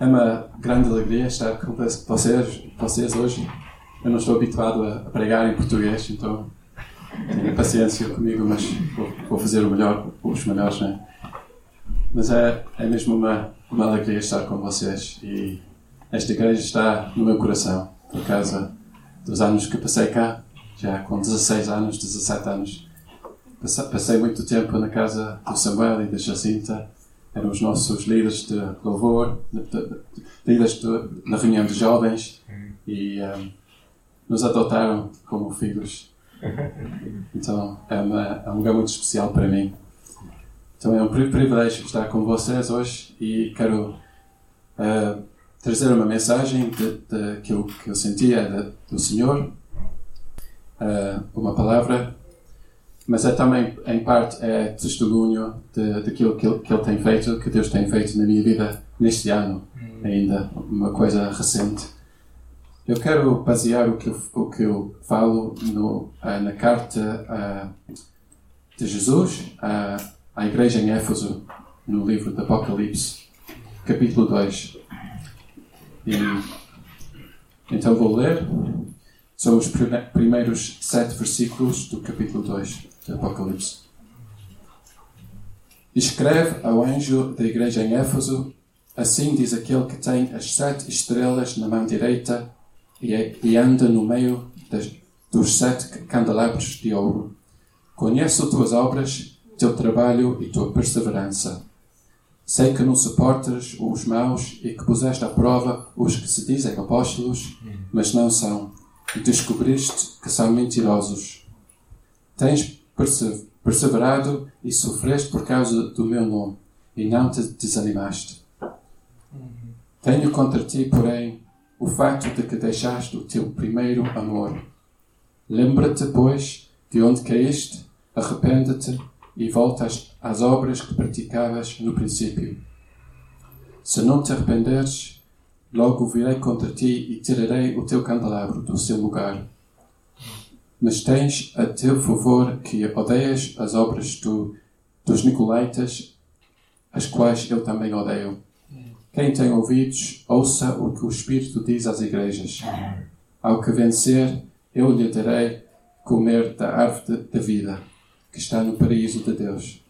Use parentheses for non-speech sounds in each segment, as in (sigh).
É uma grande alegria estar com vocês, vocês hoje. Eu não estou habituado a pregar em português, então tenha paciência comigo, mas vou, vou, fazer o melhor, os melhores, né? Mas é, é mesmo uma, uma alegria estar com vocês e esta igreja está no meu coração, por causa dos anos que passei cá, já com 16 anos, 17 anos. Passei muito tempo na casa do Samuel e da Jacinta, eram os nossos líderes de louvor, de, de, de, líderes na reunião de jovens e um, nos adotaram como filhos. (laughs) Então é, uma, é um lugar muito especial para mim. Então é um privilégio estar com vocês hoje e quero uh, trazer uma mensagem que, eu, que eu sentia do Senhor, uh, uma palavra mas é também, em parte, é testemunho de, daquilo que ele, que ele tem feito, que Deus tem feito na minha vida neste ano, hum. ainda, uma coisa recente. Eu quero basear o que eu, o que eu falo no, uh, na carta uh, de Jesus uh, à igreja em Éfeso, no livro do Apocalipse, capítulo 2. E, então vou ler. São os primeiros sete versículos do capítulo 2 de Apocalipse. Escreve ao anjo da igreja em Éfeso: Assim diz aquele que tem as sete estrelas na mão direita e, é, e anda no meio das, dos sete candelabros de ouro. Conheço tuas obras, teu trabalho e tua perseverança. Sei que não suportas os maus e que puseste à prova os que se dizem apóstolos, mas não são, e descobriste que são mentirosos. Tens perseverado e sofreste por causa do meu nome, e não te desanimaste. Tenho contra ti, porém, o facto de que deixaste o teu primeiro amor. Lembra-te, pois, de onde caíste, arrepende-te e voltas às obras que praticavas no princípio. Se não te arrependeres, logo virei contra ti e tirarei o teu candelabro do seu lugar mas tens a teu favor que odeias as obras do, dos Nicolaitas, as quais eu também odeio. Quem tem ouvidos, ouça o que o Espírito diz às igrejas. Ao que vencer, eu lhe darei comer da árvore da vida, que está no paraíso de Deus.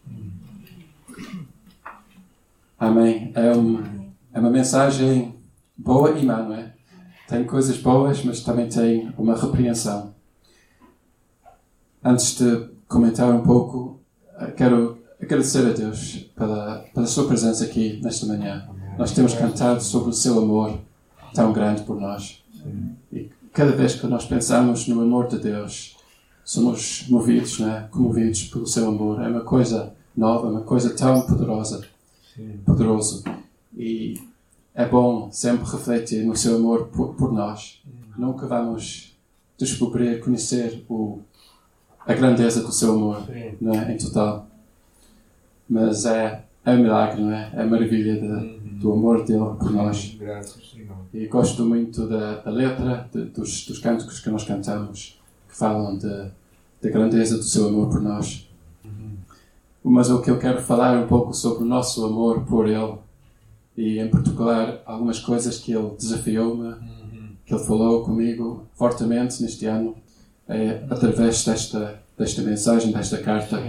Amém. É uma, é uma mensagem boa e má, não é? Tem coisas boas, mas também tem uma repreensão. Antes de comentar um pouco, eh, quero agradecer a Deus pela, pela sua presença aqui nesta manhã. Nós temos cantado sobre o seu amor tão grande por nós. E cada vez que nós pensamos no amor de Deus, somos movidos, né? comovidos pelo seu amor. É uma coisa nova, uma coisa tão poderosa, poderoso. E é bom sempre refletir no seu amor por, por nós. Nunca vamos descobrir, conhecer o a grandeza do seu amor, não é? Em total. Mas é, é um milagre, não é? É a maravilha de, uhum. do amor dele por nós. Graças, Senhor. E gosto muito da, da letra, de, dos, dos cânticos que nós cantamos, que falam de, da grandeza do seu amor por nós. Uhum. Mas o que eu quero falar é um pouco sobre o nosso amor por ele e, em particular, algumas coisas que ele desafiou-me, uhum. que ele falou comigo fortemente neste ano é, através desta, desta mensagem, desta carta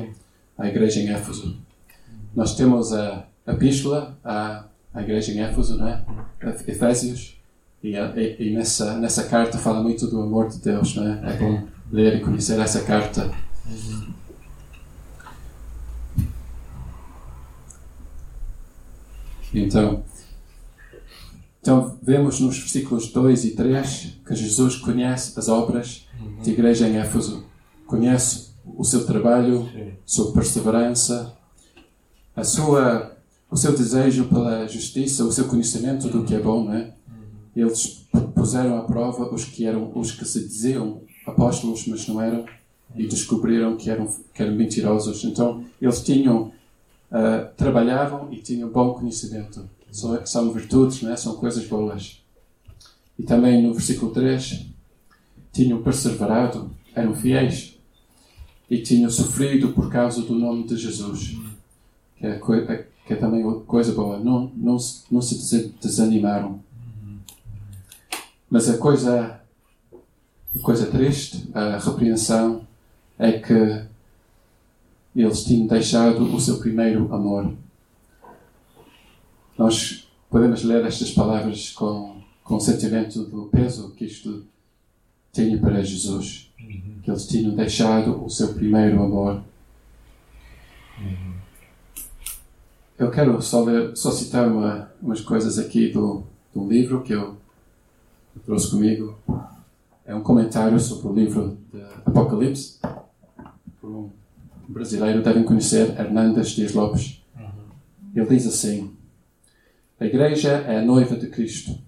à igreja em Éfeso. Nós temos a, epístola à, à igreja em Éfeso, não é? Efésios, e, e, e, nessa, nessa carta fala muito do amor de Deus, não é? É bom ler e conhecer essa carta. Então, então, vemos nos versículos 2 e 3 que Jesus conhece as obras da igreja em Éfeso. Conhece o seu trabalho, sua perseverança, a sua, o seu desejo pela justiça, o seu conhecimento do que é bom, né? Eles puseram à prova os que eram os que se diziam apóstolos, mas não eram, e descobriram que eram, que eram mentirosos. Então, eles tinham, uh, trabalhavam e tinham bom conhecimento são, são virtudes, né? são coisas boas. E também no versículo 3, tinham perseverado, eram fiéis e tinham sofrido por causa do nome de Jesus. Que é que é também coisa boa. Não, não, não se desanimaram. Mas a coisa, a coisa triste, a repreensão, é que eles tinham deixado o seu primeiro amor. Nós podemos ler estas palavras com, com o sentimento do peso que isto tinha para Jesus. Que eles tinham deixado o seu primeiro amor. Eu quero só, ler, só citar uma, umas coisas aqui do, do livro que eu trouxe comigo. É um comentário sobre o livro de Apocalipse. Por um brasileiro, devem conhecer Hernandes Dias Lopes. Ele diz assim: A igreja é a noiva de Cristo.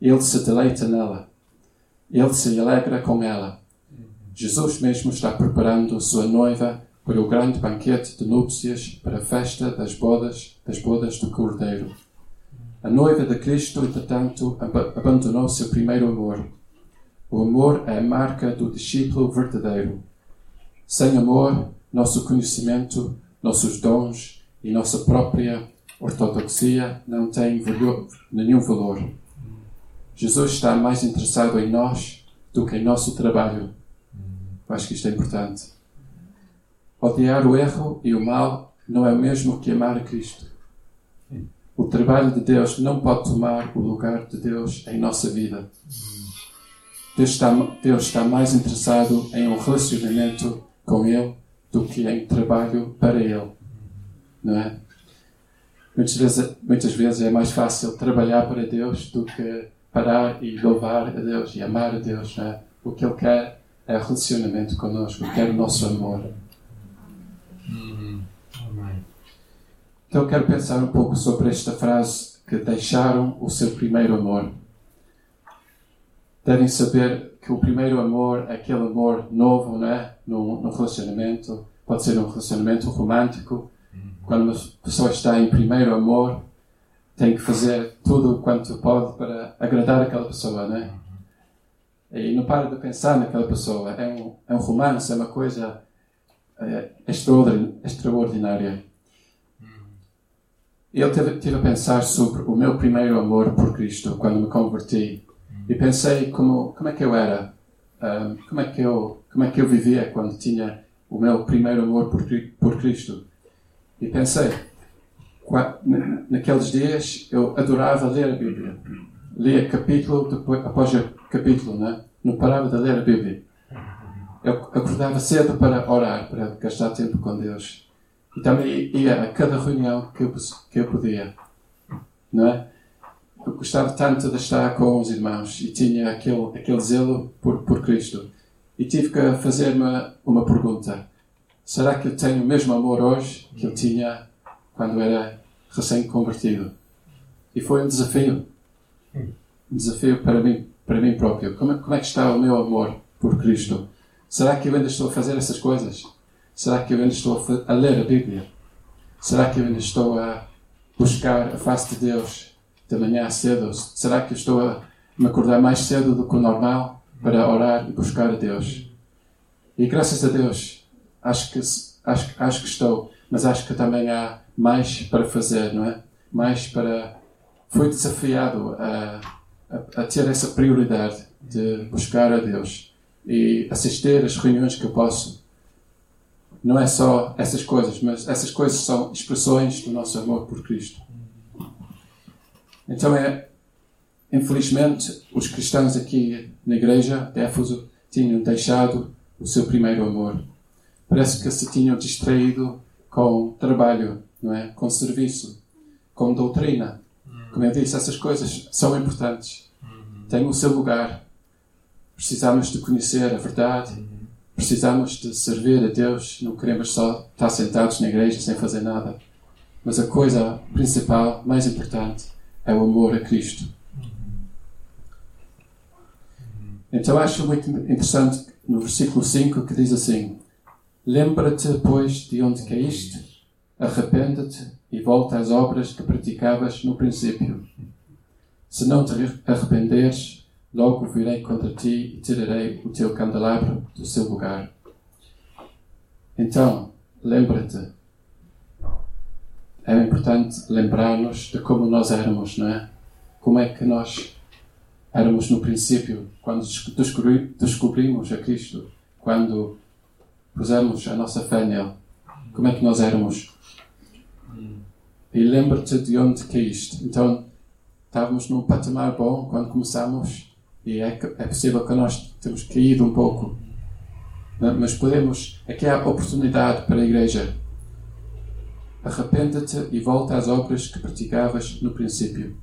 Ele se deleita nela. Ele se alegra com ela. Jesus mesmo está preparando sua noiva para o grande banquete de núpcias, para a festa das bodas, das bodas do Cordeiro. A noiva de Cristo, entretanto, abandonou seu primeiro amor. O amor é a marca do discípulo verdadeiro. Sem amor, nosso conhecimento, nossos dons e nossa própria ortodoxia não têm nenhum valor. Jesus está mais interessado em nós do que em nosso trabalho. Eu acho que isto é importante. Odiar o erro e o mal não é o mesmo que amar a Cristo. O trabalho de Deus não pode tomar o lugar de Deus em nossa vida. Deus está, Deus está mais interessado em um relacionamento com Ele do que em trabalho para Ele. Não é? Muitas vezes, muitas vezes é mais fácil trabalhar para Deus do que parar e louvar a Deus e amar a Deus. Não é? O que Ele quer é relacionamento connosco, quer o nosso amor. Uhum. Então eu quero pensar um pouco sobre esta frase que deixaram o seu primeiro amor. Devem saber que o primeiro amor é aquele amor novo, não é? No, no relacionamento. Pode ser um relacionamento romântico. Quando uma pessoa está em primeiro amor, tem que fazer tudo quanto pode para agradar aquela pessoa, não é? E não para de pensar naquela pessoa. É um, é um romance, é uma coisa é, extraordinária. Eu tive, tive a pensar sobre o meu primeiro amor por Cristo quando me converti e pensei como como é que eu era, um, como é que eu como é que eu vivia quando tinha o meu primeiro amor por, por Cristo. E pensei, naqueles dias eu adorava ler a Bíblia. Lia capítulo depois, após capítulo, né? não parava de ler a Bíblia. Eu acordava cedo para orar, para gastar tempo com Deus. E também ia a cada reunião que eu, que eu podia. Não é? Eu gostava tanto de estar com os irmãos e tinha aquele, aquele zelo por, por Cristo. E tive que fazer uma, pergunta. Será que eu tenho o mesmo amor hoje que eu tinha quando era recém-convertido? E foi um desafio. Um desafio para mim, para mim próprio. Como, como é que está o meu amor por Cristo? Será que eu ainda estou a fazer essas coisas? Será que eu ainda estou a, a ler a Bíblia? Será que eu ainda estou a buscar a face de Deus de manhã cedo? Será que estou a me acordar mais cedo do que o normal para orar e buscar a Deus? E graças a Deus, acho que, acho, acho que estou, mas acho que também há mais para fazer, não é? Mais para. Fui desafiado a, a, a ter essa prioridade de buscar a Deus e assistir às reuniões que eu posso. Não é só essas coisas, mas essas coisas são expressões do nosso amor por Cristo. Então é, infelizmente, os cristãos aqui na igreja de Éfeso tinham deixado o seu primeiro amor. Parece que se tinham distraído com trabalho, não é? Com serviço, com doutrina. Como eu disse, essas coisas são importantes. Têm o seu lugar Precisamos de conhecer a verdade. Precisamos de servir a Deus. Não queremos só estar sentados na igreja sem fazer nada. Mas a coisa principal, mais importante, é o amor a Cristo. Então acho muito interessante no versículo 5 que diz assim: Lembra-te, pois, de onde caíste, arrepende-te e volta às obras que praticavas no princípio. Se não te arrependeres, Logo virei contra ti e tirarei o teu candelabro do seu lugar. Então, lembra-te. É importante lembrar-nos de como nós éramos, não é? Como é que nós éramos no princípio, quando descobri, descobrimos a Cristo, quando pusemos a nossa fé nele. Como é que nós éramos? E lembra-te de onde caíste. Então, estávamos num patamar bom quando começamos e é, é possível que nós temos caído um pouco. Mas podemos, aqui há oportunidade para a igreja. Arrependa-te e volta às obras que praticavas no princípio.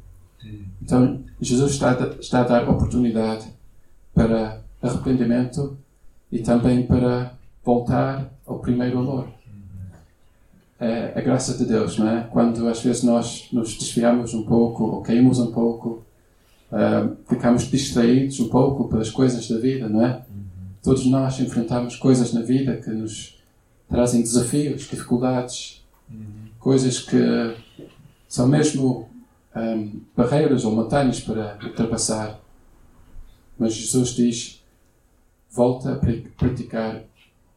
Então, Jesus está a, está a dar oportunidade para arrependimento e também para voltar ao primeiro amor. É a graça de Deus, não é? Quando às vezes nós nos desviamos um pouco ou caímos um pouco, uh, ficamos distraídos um pouco pelas coisas da vida, não é? Todos nós enfrentamos coisas na vida que nos trazem desafios, dificuldades, coisas que são mesmo um, barreiras ou montanhas para ultrapassar. Mas Jesus diz: volta a praticar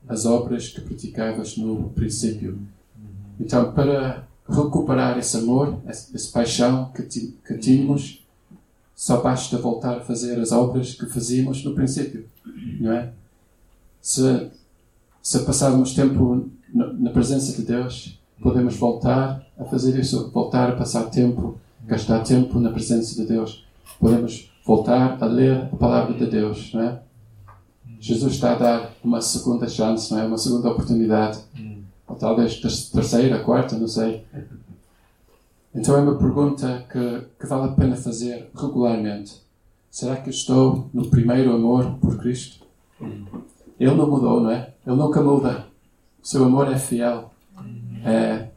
as obras que praticavas no princípio. Então, para recuperar esse amor, essa paixão que, que tínhamos, só basta voltar a fazer as obras que fazíamos no princípio, não é? Se, se passarmos tempo na presença de Deus, podemos voltar a fazer isso, voltar a passar tempo gastar tempo na presença de Deus. Podemos voltar a ler a palavra de Deus, não é? Jesus está a dar uma segunda chance, não é? Uma segunda oportunidade. Ou talvez terceira, quarta, não sei. Então é uma pergunta que, que vale a pena fazer regularmente. Será que estou no primeiro amor por Cristo? Ele não mudou, não é? Ele nunca muda. O seu amor é fiel. É,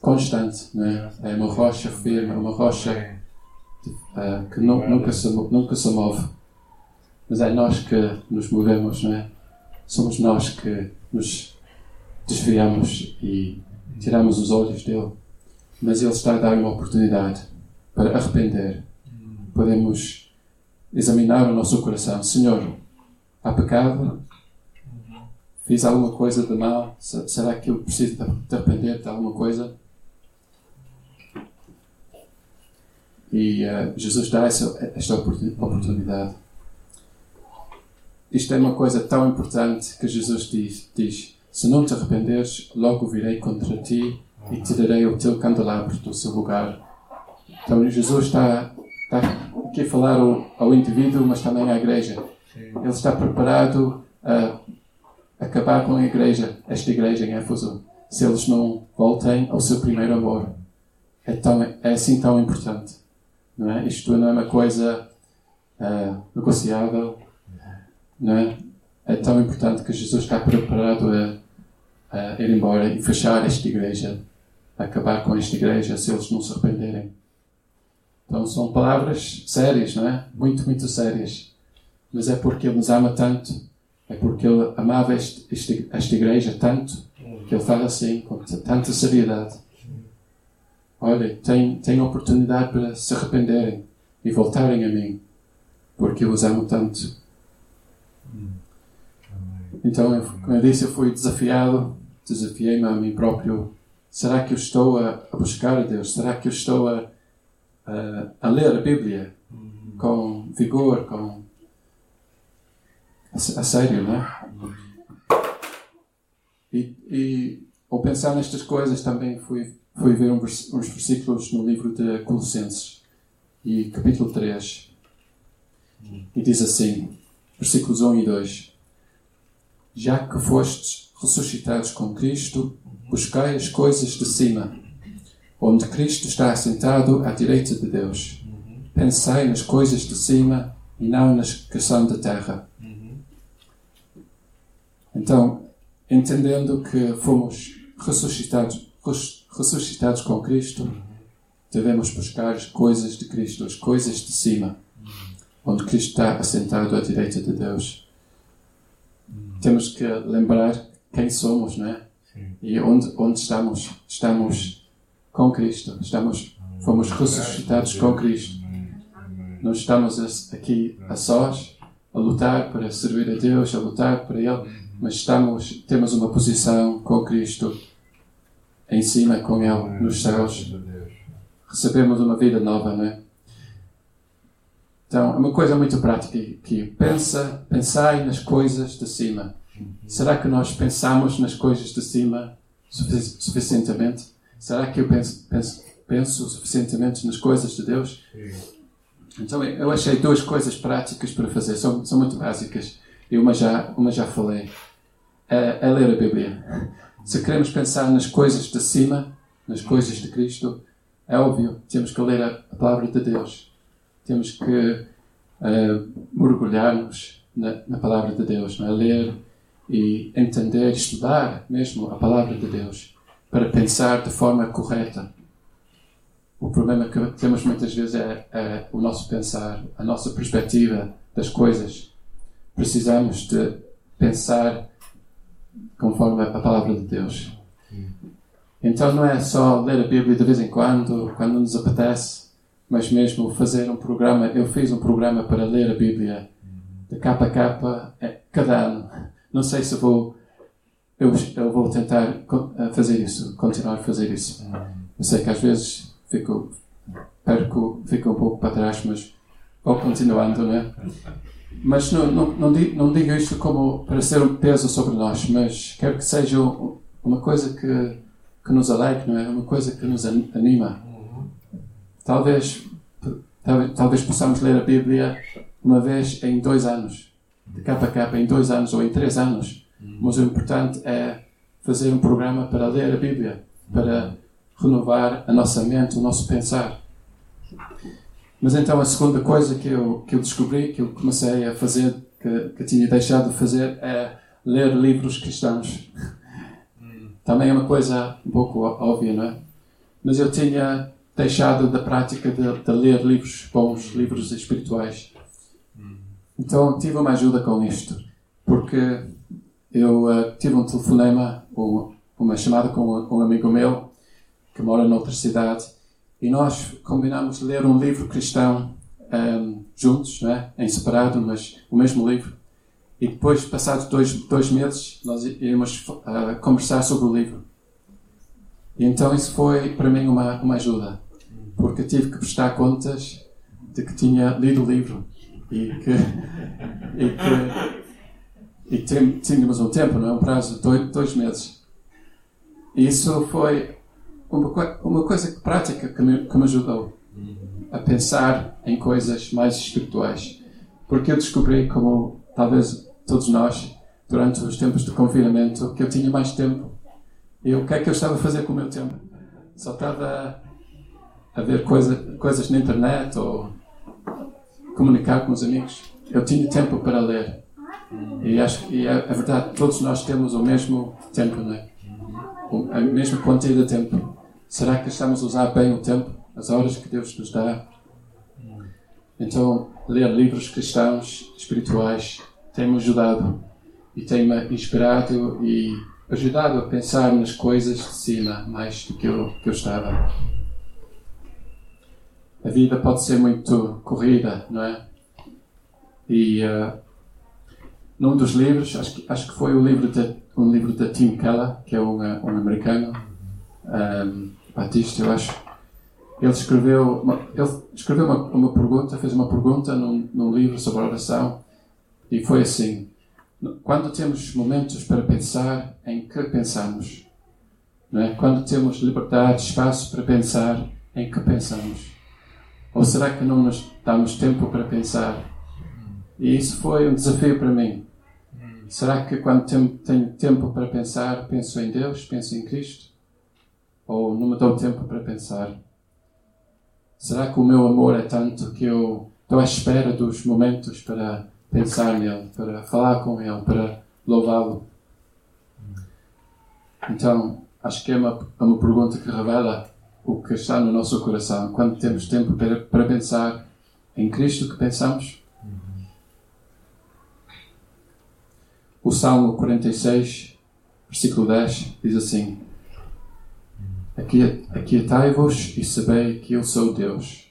constante, né? é uma rocha firme, é uma rocha uh, que nu nunca, se, nunca se move. Mas é nós que nos movemos, não é? Somos nós que nos desviamos e tiramos os olhos dele. Mas ele está a dar uma oportunidade para arrepender. Podemos examinar o nosso coração. Senhor, há pecado? Fiz alguma coisa de mal? Será que eu preciso de arrepender de alguma coisa? E uh, Jesus dá essa, esta oportunidade. Isto é uma coisa tão importante que Jesus diz, diz: Se não te arrependeres, logo virei contra ti e te darei o teu candelabro do seu lugar. Então Jesus está, está aqui a falar ao, ao indivíduo, mas também à igreja. Ele está preparado a acabar com a igreja, esta igreja em Éfeso, se eles não voltem ao seu primeiro amor. É, tão, é assim tão importante. Não é? Isto não é uma coisa uh, negociável. Não é? é tão importante que Jesus está preparado a, a ir embora e fechar esta igreja, acabar com esta igreja se eles não se arrependerem. Então são palavras sérias, não é? Muito, muito sérias. Mas é porque Ele nos ama tanto, é porque Ele amava este, este, esta igreja tanto, que Ele fala assim, com tanta seriedade olha, tem, tem oportunidade para se arrependerem e voltarem a mim, porque eu os amo tanto. Então, eu, como eu disse, eu fui desafiado, desafiei-me a mim próprio. Será que eu estou a, a buscar a Deus? Será que eu estou a, a, a ler a Bíblia com vigor, com. A, sério, não é? E, e ao pensar nestas coisas também fui foi ver uns versículos no livro de Colossenses, e capítulo 3. E diz assim, versículos 1 e 2: Já que fostes ressuscitados com Cristo, buscai as coisas de cima, onde Cristo está assentado à direita de Deus. Pensai nas coisas de cima e não nas que são da terra. Então, entendendo que fomos ressuscitados, ressuscitados com Cristo, devemos buscar as coisas de Cristo, as coisas de cima, onde Cristo está assentado à direita de Deus. Temos que lembrar quem somos, não é? E onde, onde estamos? Estamos com Cristo. Estamos, fomos ressuscitados com Cristo. Não estamos aqui a sós, a lutar para servir a Deus, a lutar para Ele, mas estamos, temos uma posição com Cristo em cima com Ele, nos céus. Recebemos uma vida nova, não é? Então, é uma coisa muito prática que pensa, pensai nas coisas de cima. Será que nós pensamos nas coisas de cima suficientemente? Será que eu penso, penso, penso suficientemente nas coisas de Deus? Então, eu achei duas coisas práticas para fazer, são, são muito básicas. E uma já, uma já falei. É, é ler a Bíblia. Se queremos pensar nas coisas de cima, nas coisas de Cristo, é óbvio, temos que ler a, palavra de Deus temos que uh, mergulhar-nos na, na, palavra de Deus, não é? ler e entender, estudar mesmo a palavra de Deus para pensar de forma correta. O problema que temos muitas vezes é, é o nosso pensar, a nossa perspectiva das coisas. Precisamos de pensar conforme a palavra de Deus. Então não é só ler a Bíblia de vez em quando, quando nos apetece, mas mesmo fazer um programa. Eu fiz um programa para ler a Bíblia de capa a capa é, cada ano. Não sei se vou. Eu, eu vou tentar fazer isso, continuar a fazer isso. Eu sei que às vezes fico, perco, fico um pouco para trás, mas vou continuando, né? Mas não, não, não, digo, não digo isto como para ser um peso sobre nós, mas quero que seja uma coisa que, que nos alegre, não é? Uma coisa que nos anima. Talvez, talvez possamos ler a Bíblia uma vez em dois anos, de capa a capa, em dois anos ou em três anos. Mas o importante é fazer um programa para ler a Bíblia, para renovar a nossa mente, o nosso pensar. Mas então a segunda coisa que eu, que eu descobri, que eu comecei a fazer, que, que tinha deixado de fazer, é ler livros cristãos. Também é uma coisa um pouco óbvia, não é? Mas eu tinha deixado da prática de, de ler livros bons, livros espirituais. Então tive uma ajuda com isto, porque eu uh, tive um telefonema, ou uma chamada com um amigo meu que mora noutra cidade e nós combinamos ler um livro cristão um, juntos, né? em separado, mas o mesmo livro. E depois, passados dois, dois meses, nós íamos uh, conversar sobre o livro. E então isso foi para mim uma, uma ajuda porque tive que prestar contas de que tinha lido o livro e que, e que e tínhamos um tempo, não é? um prazo de dois, dois meses. E isso foi uma, uma coisa prática que me, que me ajudou a pensar em coisas mais espirituais. Porque eu descobri, como talvez todos nós, durante os tempos de confinamento, que eu tinha mais tempo. E o que é que eu estava a fazer com o meu tempo? Só estava a ver coisa, coisas na internet ou comunicar com os amigos. Eu tinha tempo para ler. E acho é, é verdade, todos nós temos o mesmo tempo, não é? A mesma quantia de tempo. Será que estamos a usar bem o tempo, as horas que Deus nos dá? Então, ler livros cristãos, espirituais, tem-me ajudado e tem-me inspirado e ajudado a pensar nas coisas de cima mais do que eu, que eu estava a vida pode ser muito corrida, não é? E uh, num dos livros, acho que, acho que foi o livro de, um livro de Tim Keller, que é um, um americano, um, batista, eu acho. Ele escreveu uma, ele escreveu uma, uma pergunta, fez uma pergunta num, num livro sobre oração e foi assim: quando temos momentos para pensar, em que pensamos? É? Quando temos liberdade, espaço para pensar, em que pensamos? Ou será que não nos damos tempo para pensar? E isso foi um desafio para mim. Será que quando tenho tempo para pensar, penso em Deus, penso em Cristo? Ou não me dou tempo para pensar? Será que o meu amor é tanto que eu estou à espera dos momentos para pensar nele, para falar com ele, para louvá-lo? Então, acho que é uma, é uma pergunta que revela o que está no nosso coração. Quando temos tempo para, para pensar em Cristo, que pensamos? O Salmo 46, versículo 10, diz assim: Aquietai-vos e sabei que eu sou Deus.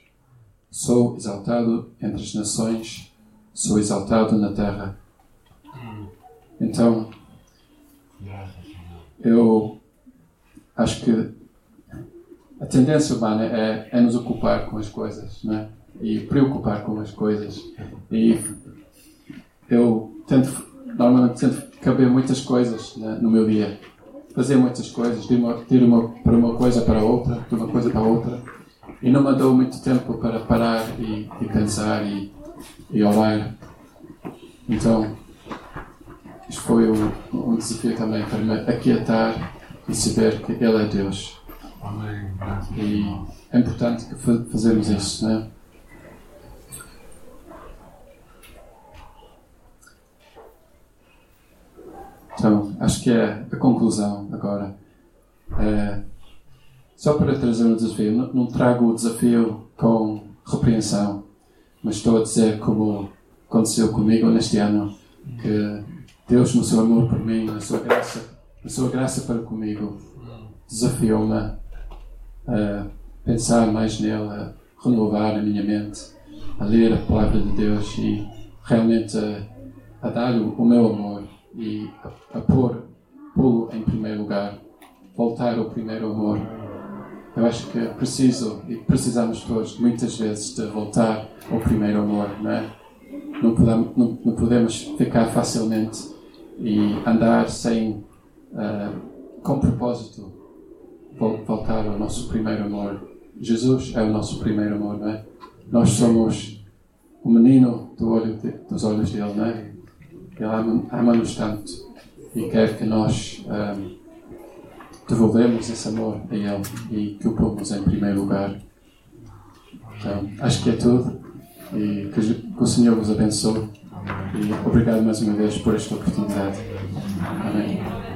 Sou exaltado entre as nações, sou exaltado na terra. Então, eu acho que a tendência humana é, é nos ocupar com as coisas, né? E preocupar com as coisas. E eu tento, normalmente tento caber muitas coisas né, no meu dia. Fazer muitas coisas, de uma, de uma, para uma coisa para outra, de uma coisa para outra. E não me dou muito tempo para parar e, e pensar e, e orar. Então, isto foi um, um desafio também para me aquietar e saber que Ele é Deus. Amém. E é importante que fa- fazermos isso, né? Então, acho que é a conclusão agora. É, só para trazer um desafio, não, não trago o desafio com repreensão, mas estou a dizer como aconteceu comigo neste ano, que Deus, no seu amor por mim, na sua graça, na sua graça para comigo, desafiou-me a pensar mais nele, a renovar a minha mente, a ler a palavra de Deus e realmente a, a dar o, o meu amor e a, a pôr, pô-lo em primeiro lugar, voltar ao primeiro amor. Eu acho que preciso e precisamos todos muitas vezes de voltar ao primeiro amor, não é? Não podemos, não, não podemos ficar facilmente e andar sem, ah, com propósito, vol- voltar ao nosso primeiro amor. Jesus é o nosso primeiro amor, não é? Nós somos o menino do olho de- dos olhos dele, não é? Ele ama- ama-nos tanto e quer que nós ahm, devolvemos esse amor a Ele e que o pomos em primeiro lugar. Então, acho que é tudo e que o Senhor vos abençoe e obrigado mais uma vez por esta oportunidade. Amém.